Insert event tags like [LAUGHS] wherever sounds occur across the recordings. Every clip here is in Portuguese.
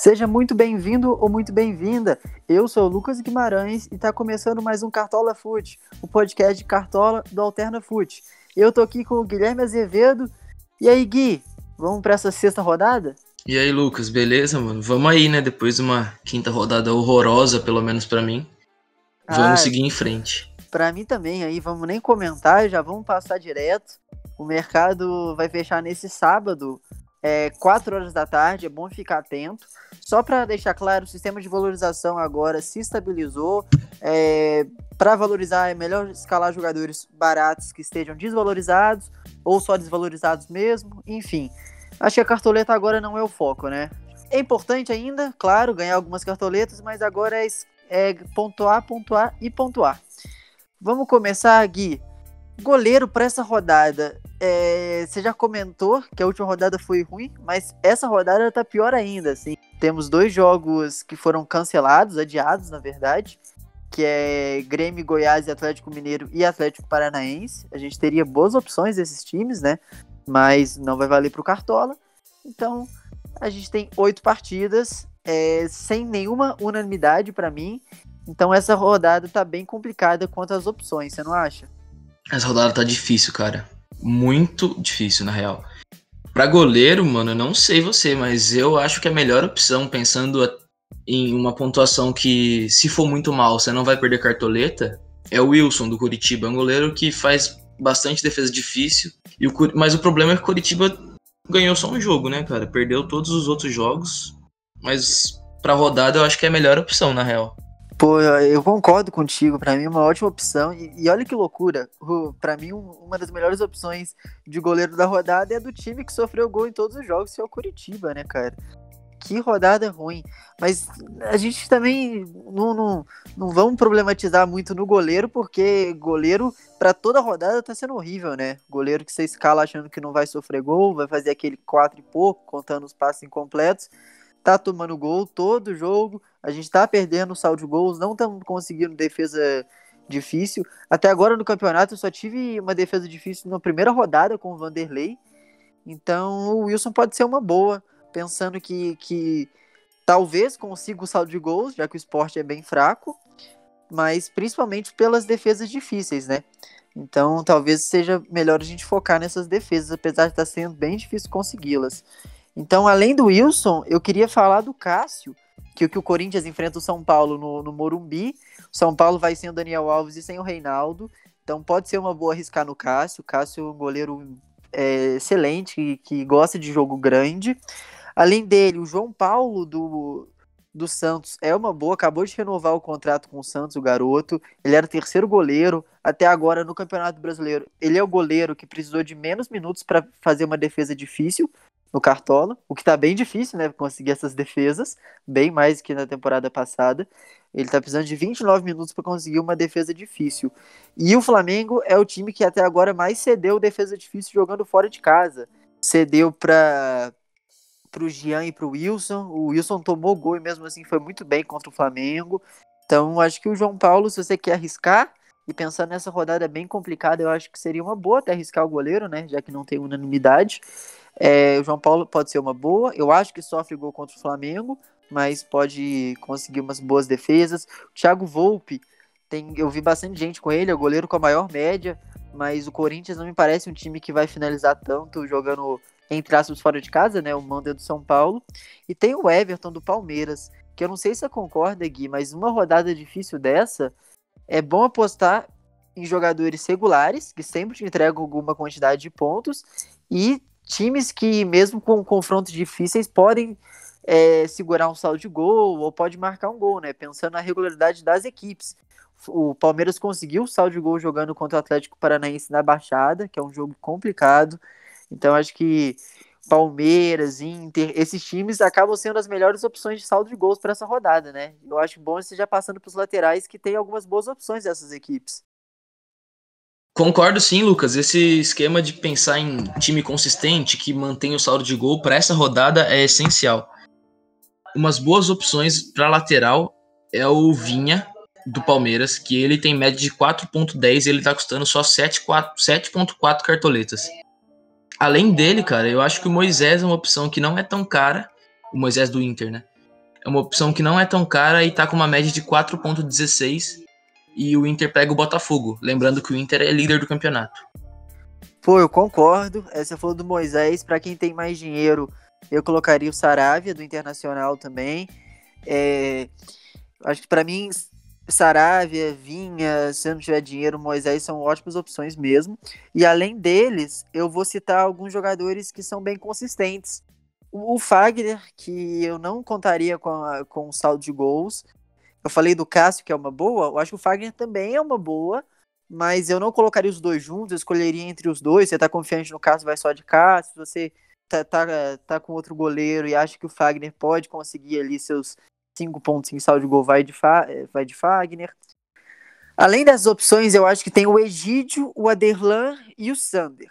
Seja muito bem-vindo ou muito bem-vinda. Eu sou o Lucas Guimarães e está começando mais um Cartola Foot, o podcast de Cartola do Alterna Foot. Eu tô aqui com o Guilherme Azevedo. E aí, Gui, vamos para essa sexta rodada? E aí, Lucas, beleza, mano? Vamos aí, né? Depois de uma quinta rodada horrorosa, pelo menos para mim. Vamos ah, seguir em frente. Para mim também, aí vamos nem comentar, já vamos passar direto. O mercado vai fechar nesse sábado, é, 4 horas da tarde, é bom ficar atento. Só para deixar claro, o sistema de valorização agora se estabilizou. É, para valorizar, é melhor escalar jogadores baratos que estejam desvalorizados ou só desvalorizados mesmo. Enfim, acho que a cartoleta agora não é o foco, né? É importante ainda, claro, ganhar algumas cartoletas, mas agora é, é pontuar, pontuar e pontuar. Vamos começar, Gui. Goleiro para essa rodada. É, você já comentou que a última rodada foi ruim, mas essa rodada tá pior ainda, assim. Temos dois jogos que foram cancelados, adiados, na verdade, que é Grêmio, Goiás e Atlético Mineiro e Atlético Paranaense. A gente teria boas opções desses times, né? Mas não vai valer pro Cartola. Então, a gente tem oito partidas, é, sem nenhuma unanimidade para mim. Então, essa rodada tá bem complicada quanto às opções, você não acha? Essa rodada tá difícil, cara muito difícil, na real. Para goleiro, mano, eu não sei você, mas eu acho que a melhor opção, pensando em uma pontuação que, se for muito mal, você não vai perder cartoleta, é o Wilson do Curitiba. É um goleiro que faz bastante defesa difícil. E o, mas o problema é que o Curitiba ganhou só um jogo, né, cara? Perdeu todos os outros jogos. Mas pra rodada eu acho que é a melhor opção, na real. Pô, eu concordo contigo. Para mim, é uma ótima opção. E, e olha que loucura. Para mim, um, uma das melhores opções de goleiro da rodada é do time que sofreu gol em todos os jogos, que é o Curitiba, né, cara? Que rodada ruim. Mas a gente também não, não, não vamos problematizar muito no goleiro, porque goleiro, para toda rodada, tá sendo horrível, né? Goleiro que você escala achando que não vai sofrer gol, vai fazer aquele 4 e pouco, contando os passos incompletos tá tomando gol todo jogo, a gente tá perdendo o saldo de gols, não estamos conseguindo defesa difícil. Até agora no campeonato eu só tive uma defesa difícil na primeira rodada com o Vanderlei. Então o Wilson pode ser uma boa, pensando que, que talvez consiga o saldo de gols, já que o esporte é bem fraco, mas principalmente pelas defesas difíceis, né? Então talvez seja melhor a gente focar nessas defesas, apesar de estar tá sendo bem difícil consegui-las. Então, além do Wilson, eu queria falar do Cássio, que, que o Corinthians enfrenta o São Paulo no, no Morumbi. O São Paulo vai sem o Daniel Alves e sem o Reinaldo. Então pode ser uma boa arriscar no Cássio. O Cássio é um goleiro é, excelente, que, que gosta de jogo grande. Além dele, o João Paulo do, do Santos é uma boa, acabou de renovar o contrato com o Santos, o garoto. Ele era o terceiro goleiro até agora no Campeonato Brasileiro. Ele é o goleiro que precisou de menos minutos para fazer uma defesa difícil no Cartola, o que tá bem difícil, né, conseguir essas defesas, bem mais que na temporada passada. Ele tá precisando de 29 minutos para conseguir uma defesa difícil. E o Flamengo é o time que até agora mais cedeu defesa difícil jogando fora de casa. Cedeu para pro Jean e pro Wilson. O Wilson tomou gol e mesmo assim foi muito bem contra o Flamengo. Então, acho que o João Paulo, se você quer arriscar, e pensando nessa rodada bem complicada, eu acho que seria uma boa até arriscar o goleiro, né? Já que não tem unanimidade. É, o João Paulo pode ser uma boa. Eu acho que sofre gol contra o Flamengo, mas pode conseguir umas boas defesas. O Thiago Volpe, tem, eu vi bastante gente com ele, é o goleiro com a maior média, mas o Corinthians não me parece um time que vai finalizar tanto jogando entre aspas fora de casa, né? O mando é do São Paulo. E tem o Everton do Palmeiras, que eu não sei se você concorda, Gui, mas uma rodada difícil dessa é bom apostar em jogadores regulares, que sempre te entregam alguma quantidade de pontos, e times que, mesmo com confrontos difíceis, podem é, segurar um saldo de gol ou pode marcar um gol, né? Pensando na regularidade das equipes. O Palmeiras conseguiu o saldo de gol jogando contra o Atlético Paranaense na Baixada, que é um jogo complicado. Então acho que Palmeiras, Inter, esses times acabam sendo as melhores opções de saldo de gols para essa rodada, né? Eu acho bom você já passando para os laterais que tem algumas boas opções dessas equipes. Concordo sim, Lucas. Esse esquema de pensar em time consistente que mantém o saldo de gol para essa rodada é essencial. Umas boas opções para lateral é o Vinha do Palmeiras, que ele tem média de 4.10 e ele está custando só 7.4 cartoletas. Além dele, cara, eu acho que o Moisés é uma opção que não é tão cara, o Moisés do Inter, né? É uma opção que não é tão cara e tá com uma média de 4.16 e o Inter pega o Botafogo. Lembrando que o Inter é líder do campeonato. Pô, eu concordo. Essa falou do Moisés. Para quem tem mais dinheiro, eu colocaria o Saravia do Internacional também. É, acho que para mim, Saravia, Vinha, se eu não tiver dinheiro, Moisés são ótimas opções mesmo. E além deles, eu vou citar alguns jogadores que são bem consistentes. O, Fagner, que eu não contaria com, com o saldo de gols. Eu falei do Cássio, que é uma boa. Eu acho que o Fagner também é uma boa. Mas eu não colocaria os dois juntos, eu escolheria entre os dois. Você tá confiante no Cássio, vai só de Cássio. Se você tá, tá, tá com outro goleiro e acha que o Fagner pode conseguir ali seus cinco pontos em saldo de gol, vai de, Fa, vai de Fagner. Além das opções, eu acho que tem o Egídio, o Aderlan e o Sander.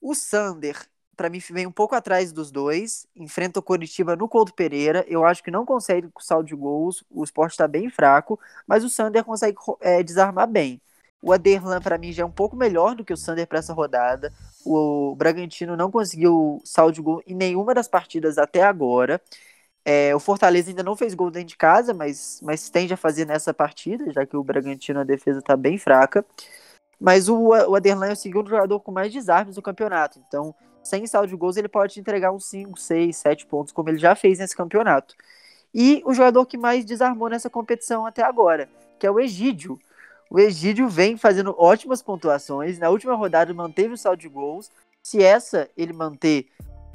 O Sander, para mim, vem um pouco atrás dos dois. Enfrenta o Coritiba no Couto Pereira. Eu acho que não consegue com saldo de gols. O esporte está bem fraco. Mas o Sander consegue é, desarmar bem. O Aderlan, para mim, já é um pouco melhor do que o Sander para essa rodada. O Bragantino não conseguiu saldo de gol em nenhuma das partidas até agora. É, o Fortaleza ainda não fez gol dentro de casa, mas, mas tende a fazer nessa partida, já que o Bragantino a defesa está bem fraca. Mas o, o Aderlan é o segundo jogador com mais desarmes do campeonato. Então, sem saldo de gols, ele pode entregar uns 5, 6, 7 pontos, como ele já fez nesse campeonato. E o jogador que mais desarmou nessa competição até agora, que é o Egídio. O Egídio vem fazendo ótimas pontuações. Na última rodada manteve o saldo de gols. Se essa ele manter,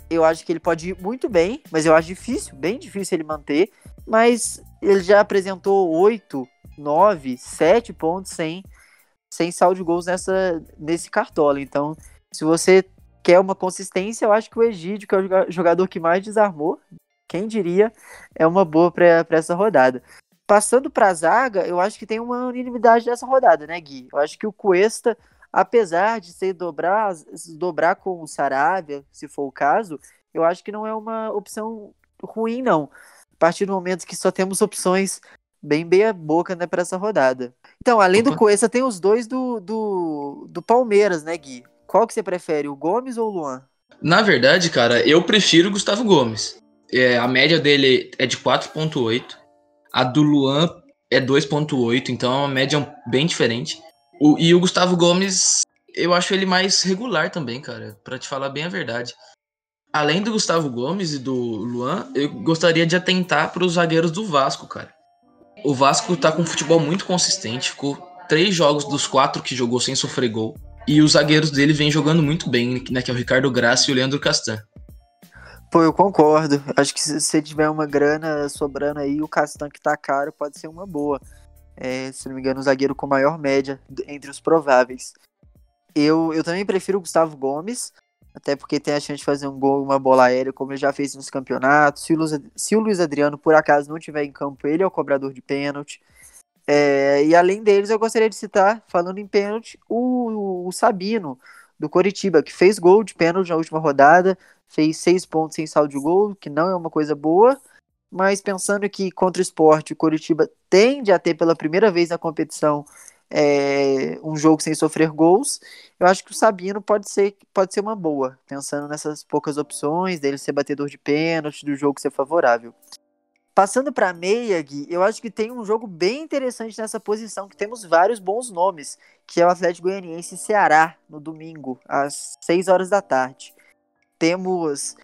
eu acho que ele pode ir muito bem, mas eu acho difícil, bem difícil ele manter. Mas ele já apresentou 8, 9, 7 pontos sem, sem saldo de gols nessa, nesse cartola. Então, se você quer uma consistência, eu acho que o Egídio, que é o jogador que mais desarmou, quem diria, é uma boa para essa rodada. Passando para a zaga, eu acho que tem uma unanimidade nessa rodada, né, Gui? Eu acho que o Cuesta apesar de ser dobrar, dobrar com o Saravia, se for o caso, eu acho que não é uma opção ruim, não. A partir do momento que só temos opções bem meia boca né, para essa rodada. Então, além do Coessa, tem os dois do, do, do Palmeiras, né, Gui? Qual que você prefere, o Gomes ou o Luan? Na verdade, cara, eu prefiro o Gustavo Gomes. É, a média dele é de 4.8. A do Luan é 2.8, então é uma média bem diferente. O, e o Gustavo Gomes, eu acho ele mais regular também, cara, para te falar bem a verdade. Além do Gustavo Gomes e do Luan, eu gostaria de atentar para os zagueiros do Vasco, cara. O Vasco tá com um futebol muito consistente, ficou três jogos dos quatro que jogou sem sofrer gol. E os zagueiros dele vêm jogando muito bem, né? Que é o Ricardo Graça e o Leandro Castan. Pô, eu concordo. Acho que se você tiver uma grana sobrando aí, o Castan que tá caro pode ser uma boa é, se não me engano, o zagueiro com maior média entre os prováveis. Eu, eu também prefiro o Gustavo Gomes, até porque tem a chance de fazer um gol, uma bola aérea, como ele já fez nos campeonatos. Se o Luiz, se o Luiz Adriano, por acaso, não tiver em campo, ele é o cobrador de pênalti. É, e além deles, eu gostaria de citar, falando em pênalti, o, o Sabino, do Coritiba, que fez gol de pênalti na última rodada, fez seis pontos sem saldo de gol, que não é uma coisa boa, mas pensando que contra o esporte, o Coritiba tende a ter pela primeira vez na competição é, um jogo sem sofrer gols, eu acho que o Sabino pode ser, pode ser uma boa, pensando nessas poucas opções, dele ser batedor de pênalti, do jogo ser favorável. Passando para meia, Gui, eu acho que tem um jogo bem interessante nessa posição, que temos vários bons nomes, que é o Atlético Goianiense e Ceará, no domingo, às 6 horas da tarde. Temos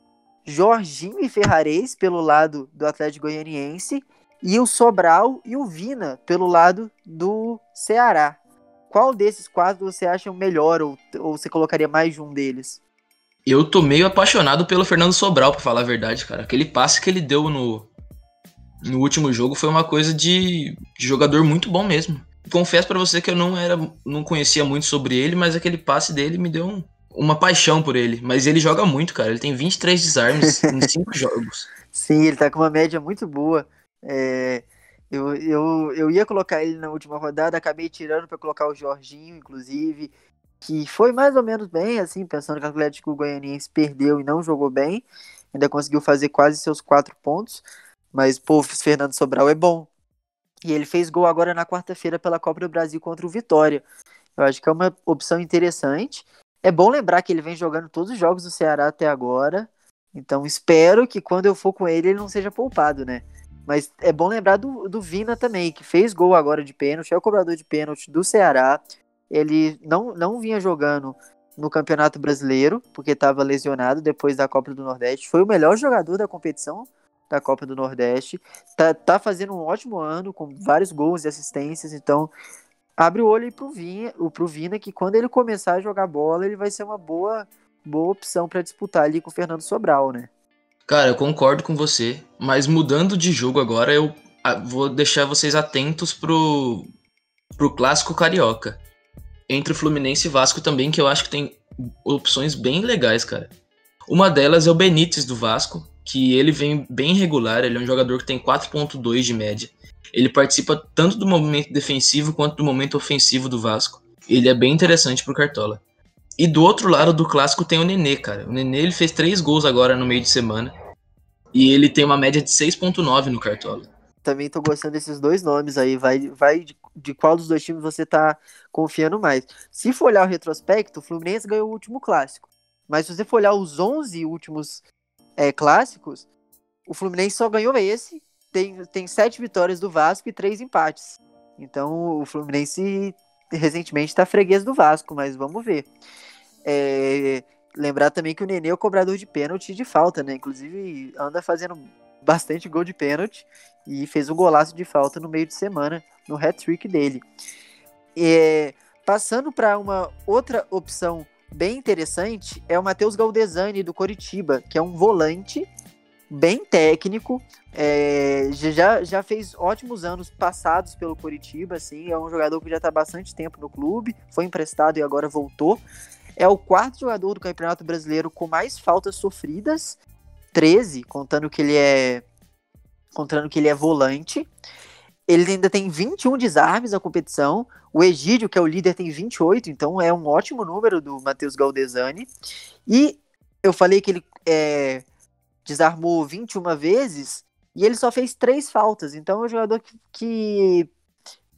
Jorginho e Ferrarez pelo lado do Atlético Goianiense e o Sobral e o Vina pelo lado do Ceará. Qual desses quatro você acha melhor ou, ou você colocaria mais de um deles? Eu tô meio apaixonado pelo Fernando Sobral, para falar a verdade, cara. Aquele passe que ele deu no, no último jogo foi uma coisa de, de jogador muito bom mesmo. Confesso para você que eu não era, não conhecia muito sobre ele, mas aquele passe dele me deu um, uma paixão por ele, mas ele joga muito, cara. Ele tem 23 desarmes [LAUGHS] em 5 jogos. Sim, ele tá com uma média muito boa. É, eu, eu, eu ia colocar ele na última rodada, acabei tirando para colocar o Jorginho, inclusive, que foi mais ou menos bem, assim, pensando que o Atlético Goianiense perdeu e não jogou bem. Ainda conseguiu fazer quase seus quatro pontos. Mas, pô, Fernando Sobral é bom. E ele fez gol agora na quarta-feira pela Copa do Brasil contra o Vitória. Eu acho que é uma opção interessante. É bom lembrar que ele vem jogando todos os jogos do Ceará até agora. Então espero que quando eu for com ele, ele não seja poupado, né? Mas é bom lembrar do, do Vina também, que fez gol agora de pênalti, é o cobrador de pênalti do Ceará. Ele não, não vinha jogando no Campeonato Brasileiro, porque estava lesionado depois da Copa do Nordeste. Foi o melhor jogador da competição da Copa do Nordeste. Tá, tá fazendo um ótimo ano, com vários gols e assistências. Então, abre o olho pro Vinha, pro Vina, que quando ele começar a jogar bola, ele vai ser uma boa, boa opção para disputar ali com o Fernando Sobral, né? Cara, eu concordo com você, mas mudando de jogo agora, eu vou deixar vocês atentos pro, pro clássico carioca. Entre o Fluminense e Vasco também, que eu acho que tem opções bem legais, cara. Uma delas é o Benítez do Vasco, que ele vem bem regular, ele é um jogador que tem 4.2 de média. Ele participa tanto do momento defensivo quanto do momento ofensivo do Vasco. Ele é bem interessante pro Cartola. E do outro lado do clássico tem o Nenê, cara. O Nenê ele fez três gols agora no meio de semana. E ele tem uma média de 6.9 no Cartola. Também tô gostando desses dois nomes aí. Vai, vai de, de, qual dos dois times você tá confiando mais. Se for olhar o retrospecto, o Fluminense ganhou o último clássico. Mas se você for olhar os 11 últimos é, clássicos, o Fluminense só ganhou esse. Tem, tem sete vitórias do Vasco e três empates. Então o Fluminense recentemente está freguês do Vasco, mas vamos ver. É, lembrar também que o Nenê é o cobrador de pênalti e de falta, né? Inclusive anda fazendo bastante gol de pênalti e fez um golaço de falta no meio de semana no hat-trick dele. É, passando para uma outra opção bem interessante é o Matheus Galdesani do Coritiba, que é um volante bem técnico, é, já, já fez ótimos anos passados pelo Coritiba, assim, é um jogador que já está bastante tempo no clube, foi emprestado e agora voltou. É o quarto jogador do Campeonato Brasileiro com mais faltas sofridas, 13, contando que ele é contando que ele é volante. Ele ainda tem 21 desarmes na competição. O Egídio, que é o líder, tem 28, então é um ótimo número do Matheus Galdesani. E eu falei que ele é, desarmou 21 vezes e ele só fez três faltas. Então é um jogador que, que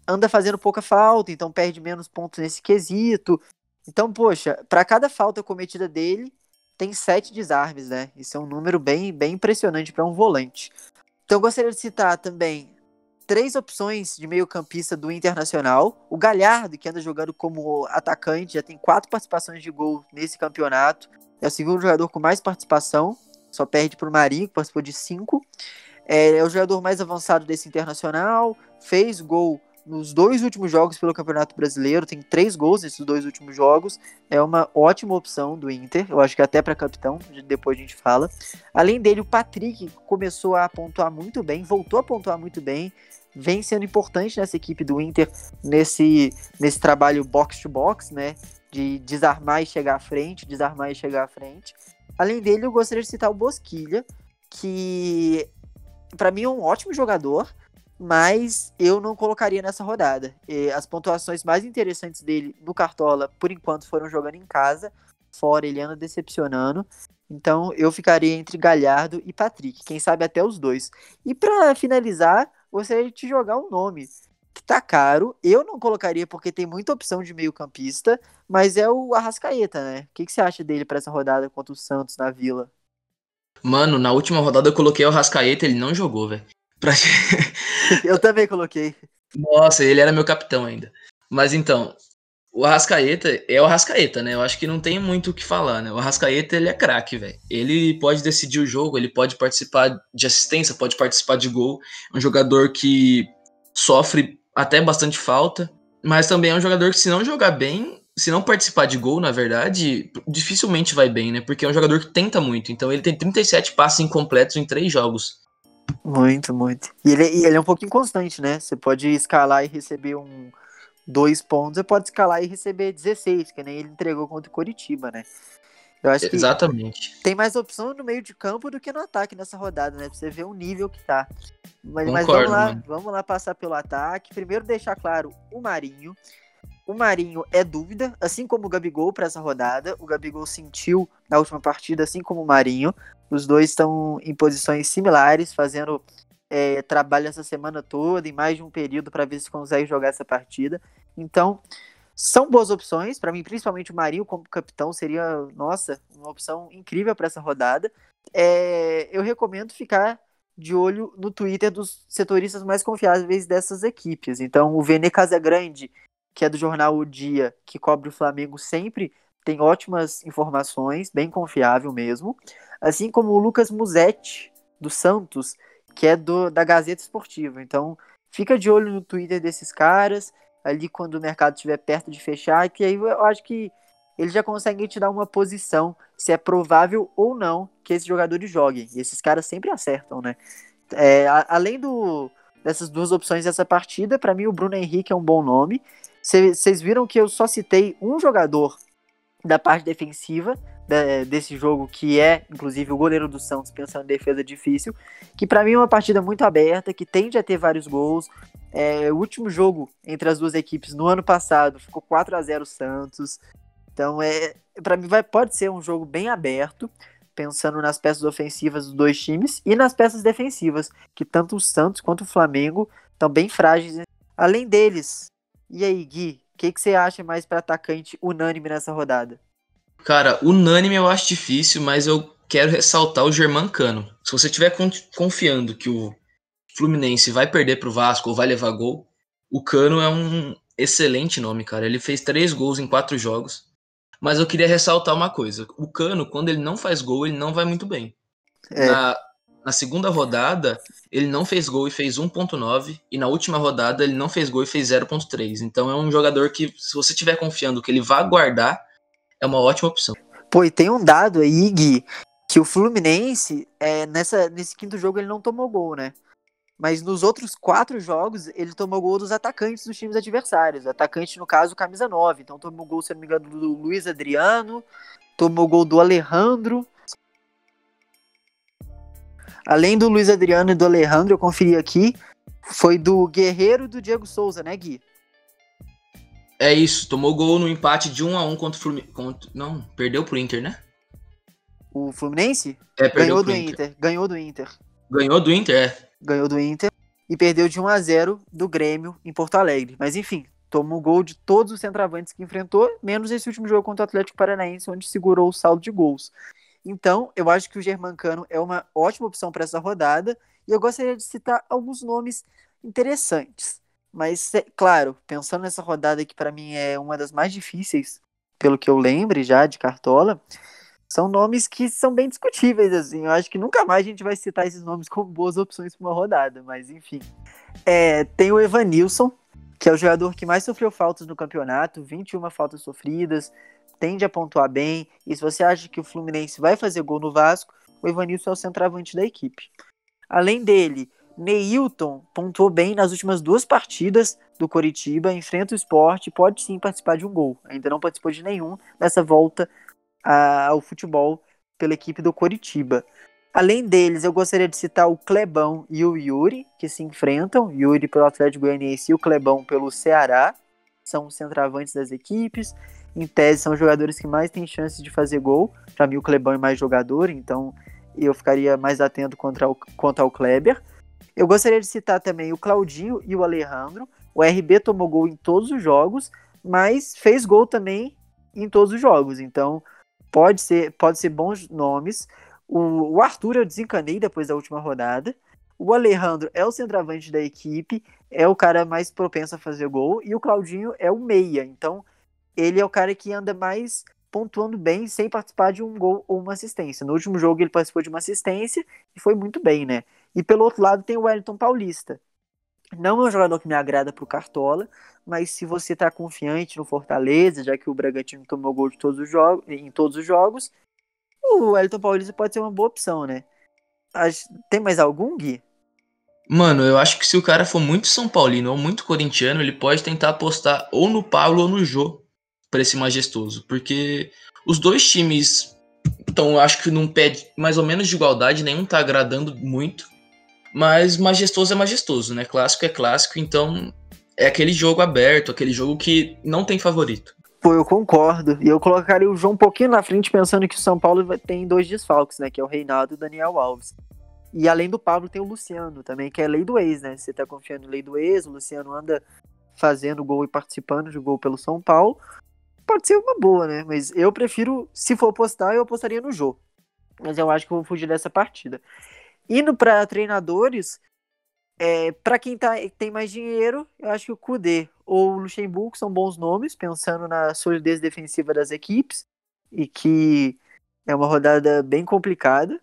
anda fazendo pouca falta, então perde menos pontos nesse quesito. Então, poxa, para cada falta cometida dele, tem sete desarmes, né? Isso é um número bem, bem impressionante para um volante. Então, gostaria de citar também três opções de meio-campista do Internacional. O Galhardo, que anda jogando como atacante, já tem quatro participações de gol nesse campeonato. É o segundo jogador com mais participação, só perde para o Marinho, que participou de cinco. É, é o jogador mais avançado desse Internacional, fez gol nos dois últimos jogos pelo Campeonato Brasileiro, tem três gols nesses dois últimos jogos. É uma ótima opção do Inter, eu acho que até para capitão, depois a gente fala. Além dele, o Patrick começou a pontuar muito bem, voltou a pontuar muito bem, vem sendo importante nessa equipe do Inter nesse, nesse trabalho box to box, né? De desarmar e chegar à frente, desarmar e chegar à frente. Além dele, eu gostaria de citar o Bosquilha, que para mim é um ótimo jogador, mas eu não colocaria nessa rodada. As pontuações mais interessantes dele no Cartola, por enquanto, foram jogando em casa. Fora, ele anda decepcionando. Então, eu ficaria entre Galhardo e Patrick. Quem sabe até os dois. E para finalizar, gostaria de te jogar um nome que tá caro. Eu não colocaria porque tem muita opção de meio-campista, mas é o Arrascaeta, né? O que, que você acha dele para essa rodada contra o Santos na Vila? Mano, na última rodada eu coloquei o Arrascaeta, ele não jogou, velho. Pra... [LAUGHS] eu também coloquei. Nossa, ele era meu capitão ainda. Mas então, o Arrascaeta é o Arrascaeta, né? Eu acho que não tem muito o que falar, né? O Arrascaeta, ele é craque, velho. Ele pode decidir o jogo, ele pode participar de assistência, pode participar de gol. É um jogador que sofre até bastante falta, mas também é um jogador que se não jogar bem, se não participar de gol, na verdade, dificilmente vai bem, né? Porque é um jogador que tenta muito. Então ele tem 37 passes incompletos em três jogos. Muito, muito. E ele, e ele é um pouco inconstante, né? Você pode escalar e receber um dois pontos, você pode escalar e receber 16, que nem ele entregou contra o Coritiba, né? Eu acho que Exatamente. tem mais opção no meio de campo do que no ataque nessa rodada, né? Pra você ver o nível que tá. Mas, Concordo, mas vamos lá, vamos lá passar pelo ataque. Primeiro deixar claro o Marinho. O Marinho é dúvida, assim como o Gabigol para essa rodada. O Gabigol sentiu na última partida, assim como o Marinho. Os dois estão em posições similares, fazendo é, trabalho essa semana toda, em mais de um período, para ver se consegue jogar essa partida. Então, são boas opções. Para mim, principalmente o Marinho como capitão seria, nossa, uma opção incrível para essa rodada. É, eu recomendo ficar de olho no Twitter dos setoristas mais confiáveis dessas equipes. Então, o Vene Casagrande, que é do jornal O Dia, que cobre o Flamengo sempre, tem ótimas informações, bem confiável mesmo. Assim como o Lucas Musetti, do Santos, que é do, da Gazeta Esportiva. Então, fica de olho no Twitter desses caras, ali quando o mercado estiver perto de fechar, que aí eu acho que eles já conseguem te dar uma posição se é provável ou não que esses jogadores joguem. E esses caras sempre acertam, né? É, a, além do, dessas duas opções dessa partida, para mim o Bruno Henrique é um bom nome. Vocês viram que eu só citei um jogador da parte defensiva de, desse jogo, que é, inclusive, o goleiro do Santos, pensando em defesa difícil, que para mim é uma partida muito aberta, que tende a ter vários gols. É, o último jogo entre as duas equipes no ano passado ficou 4 a 0 Santos. Então, é, para mim, vai, pode ser um jogo bem aberto, pensando nas peças ofensivas dos dois times e nas peças defensivas, que tanto o Santos quanto o Flamengo estão bem frágeis. Além deles, e aí, Gui, o que, que você acha mais para atacante unânime nessa rodada? Cara, unânime eu acho difícil, mas eu quero ressaltar o Germancano. Se você estiver confiando que o Fluminense vai perder pro Vasco ou vai levar gol, o Cano é um excelente nome, cara. Ele fez três gols em quatro jogos. Mas eu queria ressaltar uma coisa: o Cano, quando ele não faz gol, ele não vai muito bem. É. Na, na segunda rodada, ele não fez gol e fez 1.9, e na última rodada ele não fez gol e fez 0.3. Então é um jogador que, se você estiver confiando que ele vai guardar, é uma ótima opção. Pô, e tem um dado aí, Gui, que o Fluminense, é, nessa, nesse quinto jogo, ele não tomou gol, né? Mas nos outros quatro jogos, ele tomou gol dos atacantes dos times adversários. Atacante, no caso, camisa 9. Então tomou gol, se não me engano, do Luiz Adriano, tomou gol do Alejandro. Além do Luiz Adriano e do Alejandro, eu conferi aqui, foi do Guerreiro e do Diego Souza, né, Gui? É isso, tomou gol no empate de 1 a 1 contra o Fluminense. Contra... Não, perdeu pro Inter, né? O Fluminense? É, ganhou do Inter. Inter. Ganhou do Inter. Ganhou do Inter, é ganhou do Inter e perdeu de 1 a 0 do Grêmio em Porto Alegre. Mas enfim, tomou gol de todos os centroavantes que enfrentou, menos esse último jogo contra o Atlético Paranaense, onde segurou o saldo de gols. Então, eu acho que o Germancano é uma ótima opção para essa rodada, e eu gostaria de citar alguns nomes interessantes. Mas, é, claro, pensando nessa rodada que para mim é uma das mais difíceis, pelo que eu lembre já de Cartola, são nomes que são bem discutíveis, assim. Eu acho que nunca mais a gente vai citar esses nomes como boas opções para uma rodada, mas enfim. É, tem o Evanilson, que é o jogador que mais sofreu faltas no campeonato, 21 faltas sofridas, tende a pontuar bem. E se você acha que o Fluminense vai fazer gol no Vasco, o Evanilson é o centroavante da equipe. Além dele, Neilton pontuou bem nas últimas duas partidas do Coritiba, enfrenta o esporte, pode sim participar de um gol. Ainda não participou de nenhum nessa volta a, ao futebol pela equipe do Coritiba. Além deles, eu gostaria de citar o Clebão e o Yuri, que se enfrentam, Yuri pelo Atlético Goianiense e o Clebão pelo Ceará, são os centroavantes das equipes, em tese são os jogadores que mais têm chances de fazer gol, para mim o Clebão é mais jogador, então eu ficaria mais atento contra o, contra o Kleber. Eu gostaria de citar também o Claudinho e o Alejandro, o RB tomou gol em todos os jogos, mas fez gol também em todos os jogos, então pode ser, pode ser bons nomes. O, o Arthur eu desencanei depois da última rodada. O Alejandro é o centroavante da equipe, é o cara mais propenso a fazer gol. E o Claudinho é o meia. Então, ele é o cara que anda mais pontuando bem sem participar de um gol ou uma assistência. No último jogo ele participou de uma assistência e foi muito bem, né? E pelo outro lado tem o Wellington Paulista. Não é um jogador que me agrada pro Cartola, mas se você está confiante no Fortaleza, já que o Bragantino tomou gol de todos os jogos, em todos os jogos, o Elton Paulista pode ser uma boa opção, né? Tem mais algum, Gui? Mano, eu acho que se o cara for muito São Paulino ou muito corintiano, ele pode tentar apostar ou no Pablo ou no Jô para esse majestoso. Porque os dois times estão, acho que num pé mais ou menos de igualdade, nenhum tá agradando muito. Mas majestoso é majestoso, né? Clássico é clássico, então é aquele jogo aberto, aquele jogo que não tem favorito. Pô, eu concordo. E eu colocaria o João um pouquinho na frente, pensando que o São Paulo tem dois desfalques, né? Que é o Reinaldo e o Daniel Alves. E além do Pablo, tem o Luciano também, que é lei do ex, né? Você tá confiando em lei do ex, o Luciano anda fazendo gol e participando de gol pelo São Paulo. Pode ser uma boa, né? Mas eu prefiro, se for apostar, eu apostaria no jogo. Mas eu acho que eu vou fugir dessa partida. Indo para treinadores, é, para quem tá, tem mais dinheiro, eu acho que o Kudê ou o Luxemburgo são bons nomes, pensando na solidez defensiva das equipes, e que é uma rodada bem complicada.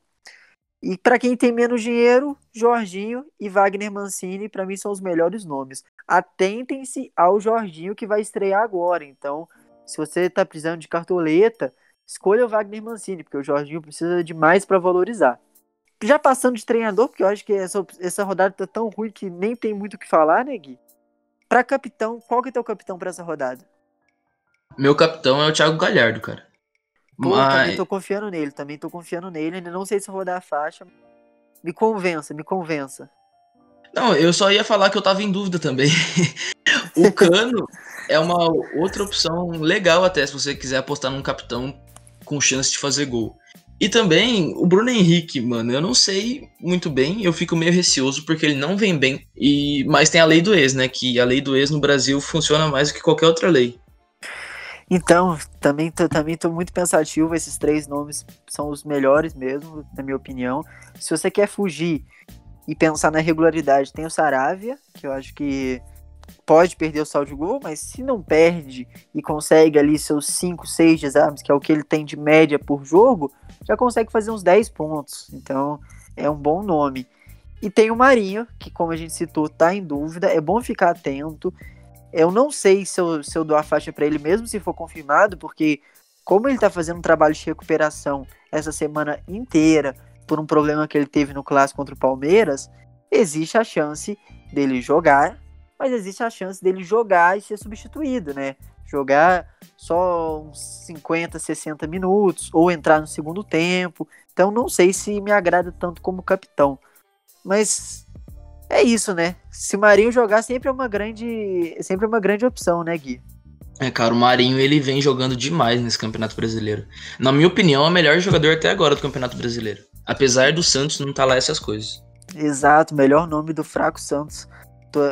E para quem tem menos dinheiro, Jorginho e Wagner Mancini, para mim, são os melhores nomes. Atentem-se ao Jorginho que vai estrear agora. Então, se você está precisando de cartoleta, escolha o Wagner Mancini, porque o Jorginho precisa de mais para valorizar. Já passando de treinador, porque eu acho que essa, essa rodada tá tão ruim que nem tem muito o que falar, né, Gui? Pra capitão, qual que é teu capitão para essa rodada? Meu capitão é o Thiago Galhardo, cara. Pô, Mas... também tô confiando nele, também tô confiando nele. Ainda não sei se eu vou dar a faixa. Me convença, me convença. Não, eu só ia falar que eu tava em dúvida também. [LAUGHS] o Cano é uma outra opção legal até se você quiser apostar num capitão com chance de fazer gol. E também o Bruno Henrique, mano, eu não sei muito bem, eu fico meio receoso porque ele não vem bem. E mas tem a lei do ex, né, que a lei do ex no Brasil funciona mais do que qualquer outra lei. Então, também tô, também tô muito pensativo, esses três nomes são os melhores mesmo, na minha opinião. Se você quer fugir e pensar na regularidade, tem o Saravia, que eu acho que pode perder o saldo de gol, mas se não perde e consegue ali seus 5, 6 desarmes, que é o que ele tem de média por jogo, já consegue fazer uns 10 pontos. Então é um bom nome. E tem o Marinho, que como a gente citou, tá em dúvida. É bom ficar atento. Eu não sei se eu, se eu dou a faixa para ele mesmo se for confirmado, porque como ele tá fazendo um trabalho de recuperação essa semana inteira por um problema que ele teve no clássico contra o Palmeiras, existe a chance dele jogar, mas existe a chance dele jogar e ser substituído, né? Jogar só uns 50, 60 minutos, ou entrar no segundo tempo. Então não sei se me agrada tanto como capitão. Mas é isso, né? Se o Marinho jogar sempre é uma grande, sempre é uma grande opção, né, Gui? É, cara, o Marinho ele vem jogando demais nesse Campeonato Brasileiro. Na minha opinião, é o melhor jogador até agora do Campeonato Brasileiro. Apesar do Santos não estar tá lá essas coisas. Exato, melhor nome do fraco Santos.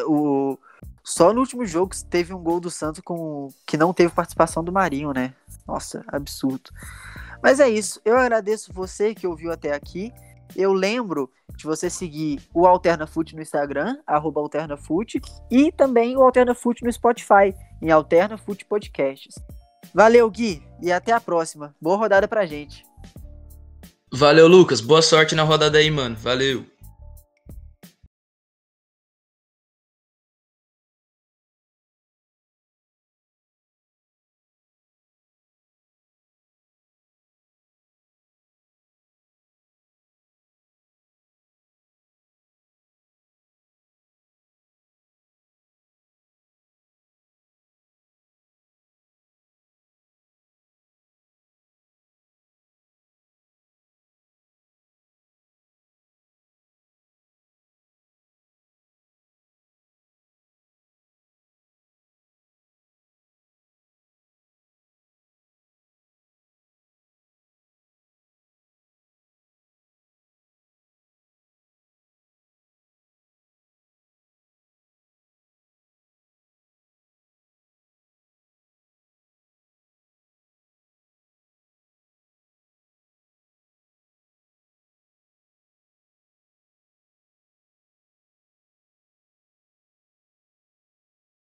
O, só no último jogo teve um gol do Santos com que não teve participação do Marinho, né? Nossa, absurdo. Mas é isso. Eu agradeço você que ouviu até aqui. Eu lembro de você seguir o AlternaFoot no Instagram, AlternaFoot, e também o AlternaFoot no Spotify, em AlternaFoot Podcasts. Valeu, Gui, e até a próxima. Boa rodada pra gente. Valeu, Lucas. Boa sorte na rodada aí, mano. Valeu.